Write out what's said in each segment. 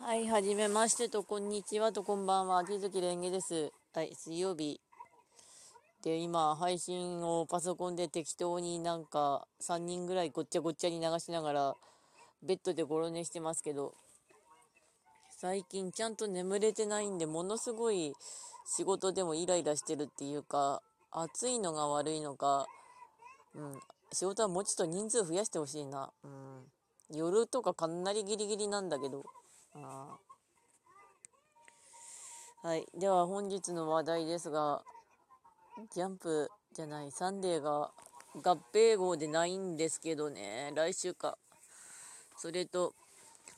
はい、はじめましてと、こんにちはと、こんばんは。秋月蓮華です。はい、水曜日。で、今、配信をパソコンで適当になんか3人ぐらいごっちゃごっちゃに流しながら、ベッドでゴロ寝してますけど、最近ちゃんと眠れてないんで、ものすごい仕事でもイライラしてるっていうか、暑いのが悪いのか、うん、仕事はもうちょっと人数増やしてほしいな。うん。夜とかかなりギリギリなんだけど、はい。では本日の話題ですが、ジャンプじゃない、サンデーが合併号でないんですけどね、来週か。それと、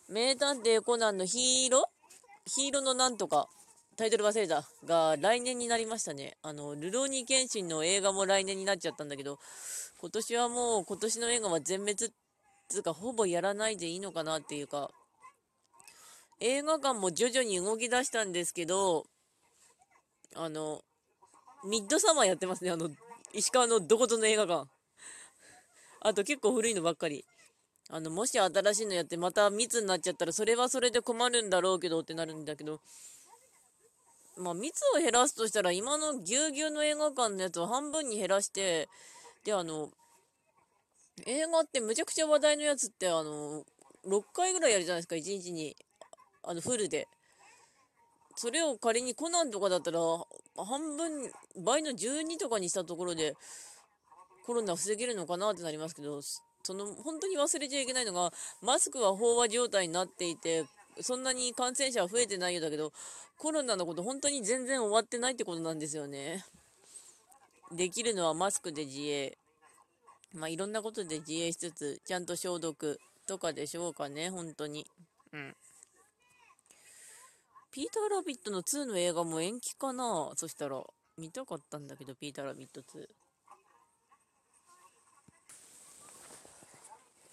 名探偵コナンのヒーロー？ヒーローのなんとか、タイトル忘れた、が来年になりましたね。あの、ルローニケンシンの映画も来年になっちゃったんだけど、今年はもう、今年の映画は全滅っつうか、ほぼやらないでいいのかなっていうか、映画館も徐々に動き出したんですけど、あの、ミッドサマーやってますね。あの、石川のどことの映画館。あと結構古いのばっかり。あの、もし新しいのやってまた密になっちゃったら、それはそれで困るんだろうけどってなるんだけど、まあ、密を減らすとしたら、今のぎゅうぎゅうの映画館のやつを半分に減らして、で、あの、映画ってむちゃくちゃ話題のやつって、あの、6回ぐらいやるじゃないですか、1日に。あの、フルで。それを仮にコナンとかだったら、半分、倍の12とかにしたところで、コロナ防げるのかなってなりますけど、その、本当に忘れちゃいけないのが、マスクは飽和状態になっていて、そんなに感染者は増えてないようだけど、コロナのこと本当に全然終わってないってことなんですよね。できるのはマスクで自衛。まあ、いろんなことで自衛しつつ、ちゃんと消毒とかでしょうかね、本当に。うん。ピーター・ラビットの2の映画も延期かな？そしたら、見たかったんだけど、ピーター・ラビット2。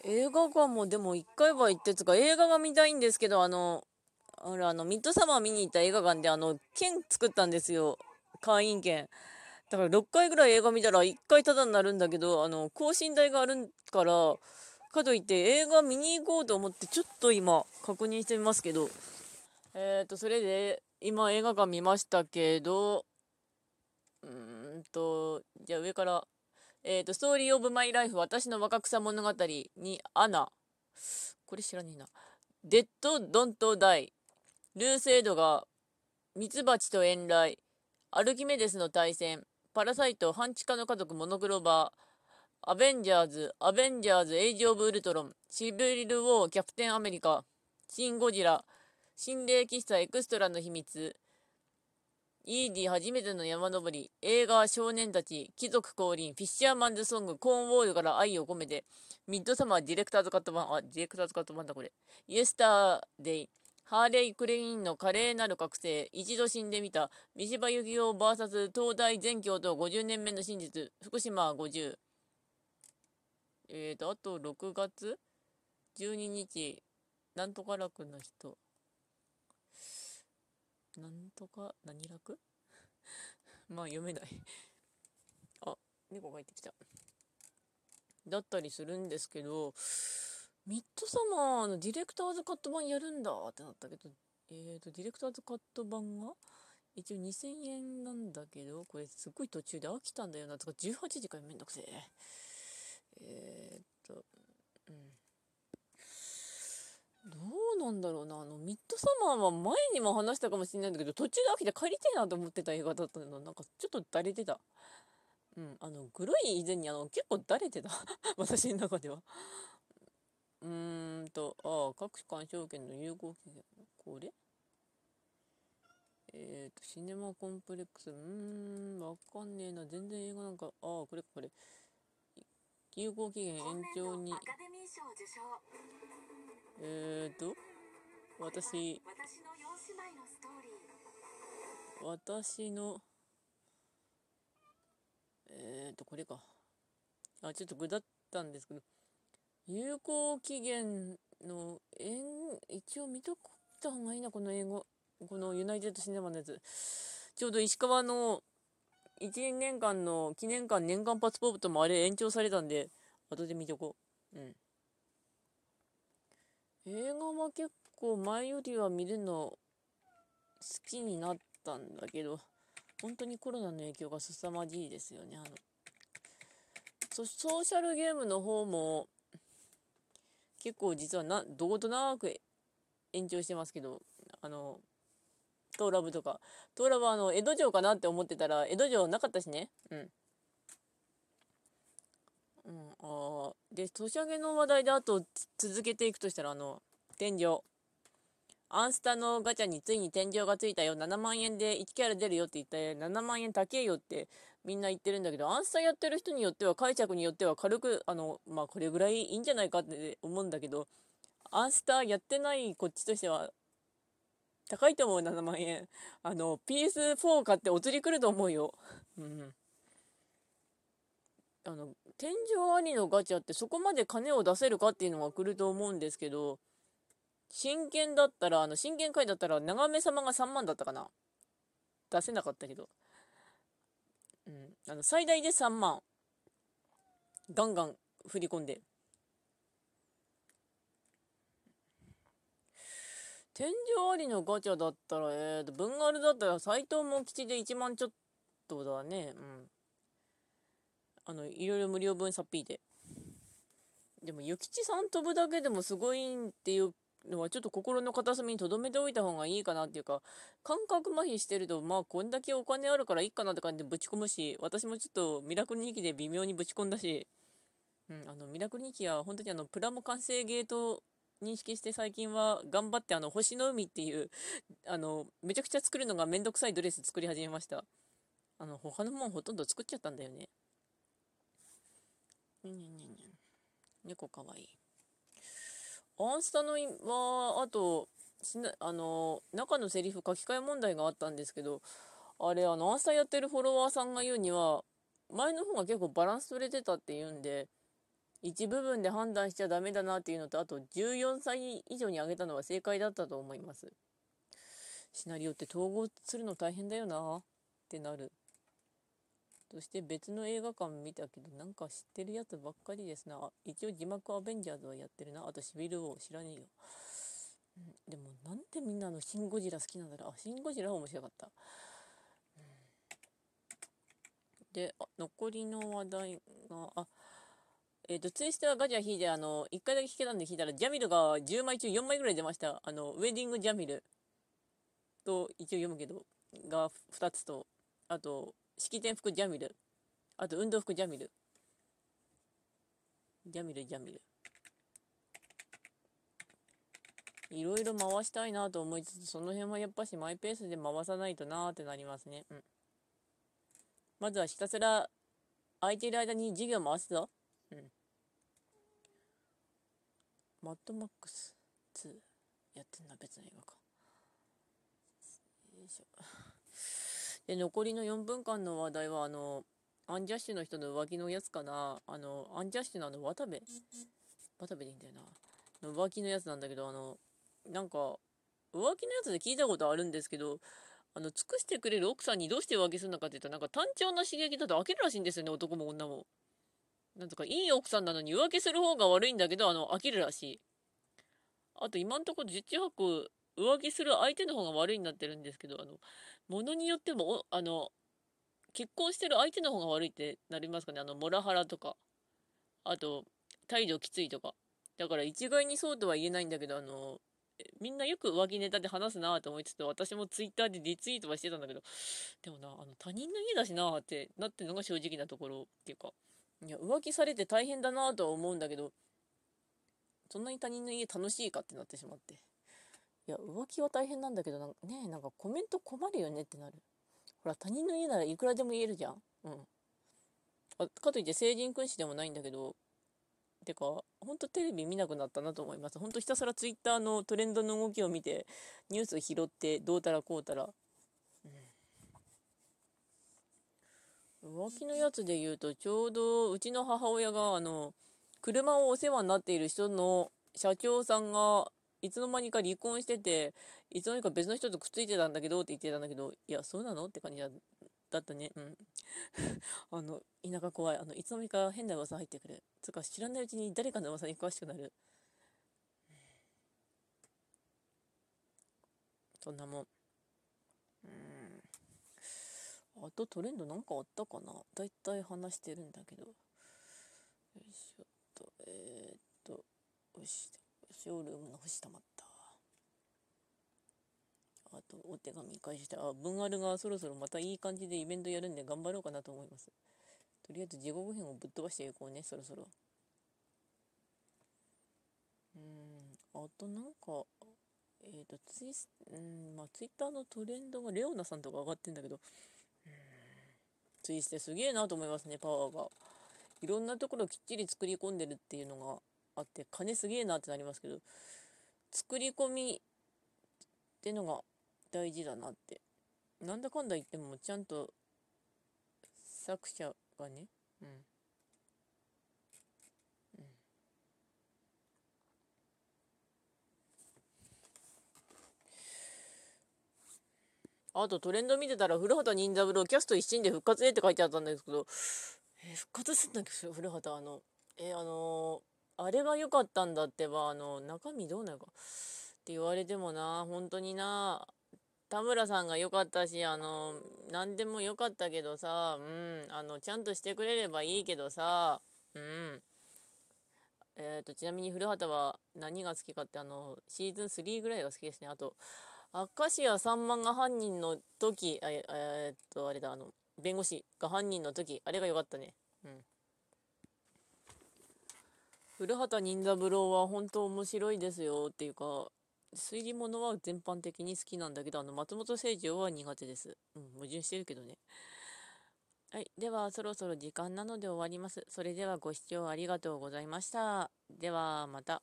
映画館もでも1回は行ってつか、映画が見たいんですけど、あの、あれ、あの、ミッドサマー見に行った映画館で、あの、券作ったんですよ。会員券。だから6回ぐらい映画見たら1回タダになるんだけど、あの、更新代があるから、かといって映画見に行こうと思って、ちょっと今、確認してみますけど、えっ、ー、と、それで、今映画館見ましたけど、うーんと、じゃあ上から、えっ、ー、と、ストーリーオブマイライフ、私の若草物語に、アナ、これ知らねえな。デッド・ドント・ダイ、ルーセイドが、ミツバチと遠雷、アルキメデスの大戦、パラサイト、半地下の家族、モノクロ版、アベンジャーズ、アベンジャーズ、エイジ・オブ・ウルトロン、シビル・ウォー、キャプテン・アメリカ、シン・ゴジラ、心霊喫茶エクストラの秘密、イーディ初めての山登り、映画少年たち、貴族降臨、フィッシャーマンズソング、コーンウォールから愛を込めて、ミッドサマーディレクターズカット版、あ、ディレクターズカット版だこれ。イエスターデイ、ハーレイ・クレインの華麗なる覚醒、一度死んでみた、三島由紀夫 VS 東大全教と50年目の真実、福島50。えーと、あと6月？12日、なんとか楽の人。なんとか、何楽？まあ読めないあ、猫が入ってきた。だったりするんですけど、ミッドサマーのディレクターズカット版やるんだってなったけど、えーと、ディレクターズカット版が？一応2000円なんだけど、これすっごい途中で飽きたんだよな。とか18時からめんどくせえ。えー、っと、うん。どうなんだろうな。あの、ミッドサマーは前にも話したかもしれないんだけど、途中で飽きて帰りたいなと思ってた映画だったの。なんかちょっとだれてた。うん。あの、グロい以前にあの、結構だれてた。私の中では。うーんと、ああ、各種鑑賞券の有効期限。これ？えっ、ー、と、シネマコンプレックス。うーん、わかんねえな。全然映画なんか、ああ、これこれ。有効期限延長に。えーと、私、私の、えーと、これか。あ、ちょっとぐだったんですけど、有効期限の、えん、一応見とった方がいいな、この英語。このユナイテッドシネマのやつ。ちょうど石川の1年間の記念館年間パスポートもあれ延長されたんで、後で見とこう。うん。映画は結構前よりは見るの好きになったんだけど、本当にコロナの影響が凄まじいですよね。あの。ソーシャルゲームの方も結構実はなどことなく延長してますけどあのトーラブとか。トーラブはあの江戸城かなって思ってたら江戸城なかったしね。うん。うん、あで年上げの話題であと続けていくとしたらあの天井。アンスタのガチャについに天井がついたよ。7万円で1キャラ出るよって言って7万円高えよってみんな言ってるんだけどアンスタやってる人によっては解釈によっては軽くあのまあこれぐらいいいんじゃないかって思うんだけどアンスタやってないこっちとしては高いと思う。7万円。あの PS4 買ってお釣り来ると思うよ。うん。あの天井ありのガチャってそこまで金を出せるかっていうのが来ると思うんですけど真剣だったらあの真剣会だったら長め様が3万だったかな。出せなかったけど。うん。あの最大で3万ガンガン振り込んで。天井ありのガチャだったら、えーと、文丸だったら斎藤も吉で1万ちょっとだね。うん。あの、いろいろ無料分さっぴいて。でも、諭吉さん飛ぶだけでもすごいっていうのはちょっと心の片隅に留めておいた方がいいかなっていうか、感覚麻痺してると、まあ、こんだけお金あるからいいかなって感じでぶち込むし、私もちょっとミラクル2期で微妙にぶち込んだし、うん、あの、ミラクル2期は本当にあの、プラモ完成ゲート認識して最近は頑張ってあの星の海っていうあのめちゃくちゃ作るのがめんどくさいドレス作り始めましたあの他のもんほとんど作っちゃったんだよねにゃにゃにゃにゃ猫かわいいアンスタのはあとあの中のセリフ書き換え問題があったんですけどあれあのアンスタやってるフォロワーさんが言うには前の方が結構バランス取れてたって言うんで一部分で判断しちゃダメだなっていうのと、あと14歳以上に上げたのは正解だったと思います。シナリオって統合するの大変だよなってなる。そして別の映画館見たけど、なんか知ってるやつばっかりですな。一応字幕アベンジャーズはやってるな。あとシビル王知らねえよ。うん、でもなんでみんなのシン・ゴジラ好きなんだろう。あ、シン・ゴジラ面白かった。うん、で、あ、残りの話題が、あ、えっ、ー、と、ツイストはガチャ引いて、あの、1回だけ引けたんで引いたら、ジャミルが10枚中4枚ぐらい出ました。あの、ウェディングジャミルと、一応読むけど、が2つと、あと、式典服ジャミル、あと、運動服ジャミル。ジャミル、ジャミル。いろいろ回したいなと思いつつ、その辺はやっぱしマイペースで回さないとなーってなりますね。うん。まずはひたすら空いてる間に授業回すぞ。うん。マッドマックス2やってんな、別の映画か。よいしょ。で、残りの4分間の話題は、あの、アンジャッシュの人の浮気のやつかな？あの、アンジャッシュのあの、渡部渡部でいいんだよな。浮気のやつなんだけど、あの、なんか、浮気のやつで聞いたことあるんですけど、あの、尽くしてくれる奥さんにどうして浮気するのかって言ったら、なんか単調な刺激だと飽きるらしいんですよね、男も女も。なんとかいい奥さんなのに浮気する方が悪いんだけど、あの、飽きるらしい。あと今んところ十中八九浮気する相手の方が悪いになってるんですけど、あの、ものによっても、あの、結婚してる相手の方が悪いってなりますかね？あの、モラハラとか、あと、態度きついとか。だから一概にそうとは言えないんだけど、あの、みんなよく浮気ネタで話すなと思いつつ、私もツイッターでリツイートはしてたんだけど、でもな、あの、他人の家だしなってなってるのが正直なところっていうか、いや、浮気されて大変だなとは思うんだけど、そんなに他人の家楽しいかってなってしまって。いや、浮気は大変なんだけど、なんかねなんかコメント困るよねってなる。ほら、他人の家ならいくらでも言えるじゃん。うん。あかといって成人君子でもないんだけど、てか、ほんとテレビ見なくなったなと思います。ほんとひたすらツイッターのトレンドの動きを見て、ニュース拾って、どうたらこうたら、うん浮気のやつで言うと、ちょうどうちの母親が、あの、車をお世話になっている人の社長さんが、いつの間にか離婚してて、いつの間にか別の人とくっついてたんだけどって言ってたんだけど、いや、そうなのって感じだだったね。うん。あの、田舎怖い。あの、いつの間にか変な噂入ってくる。つか、知らないうちに誰かの噂に詳しくなる。そんなもん。うん。あとトレンドなんかあったかな？だいたい話してるんだけど。よいしょっと、えー、っと、よし、ショールームの星たまった。あと、お手紙返して、あ、文あるがそろそろまたいい感じでイベントやるんで頑張ろうかなと思います。とりあえず地獄編をぶっ飛ばしていこうね、そろそろ。うん、あとなんか、えっ、ー、と、ツイス、うん、まあ、ツイッターのトレンドがレオナさんとか上がってんだけど、ツイステすげえなと思いますね、パワーが。いろんなところきっちり作り込んでるっていうのがあって、金すげえなってなりますけど、作り込みってのが大事だなって。なんだかんだ言っても、ちゃんと作者がね、うん。あとトレンド見てたら、古畑任三郎キャスト一新で復活へって書いてあったんですけど、えー、復活するんだっけ？古畑あの、えー、あのー、あれが良かったんだってば、あの、中身どうなるかって言われてもな、本当にな、田村さんが良かったし、あの、何でも良かったけどさ、うん、あの、ちゃんとしてくれればいいけどさ、うん。えっ、ー、と、ちなみに古畑は何が好きかって、あの、シーズン3ぐらいが好きですね。あと、明石家さんまが犯人の時、ええ、っと、あれだ、あの、弁護士が犯人の時、あれが良かったね。うん。古畑任三郎は本当面白いですよっていうか、推理物は全般的に好きなんだけど、あの、松本清張は苦手です。うん、矛盾してるけどね。はい。では、そろそろ時間なので終わります。それではご視聴ありがとうございました。では、また。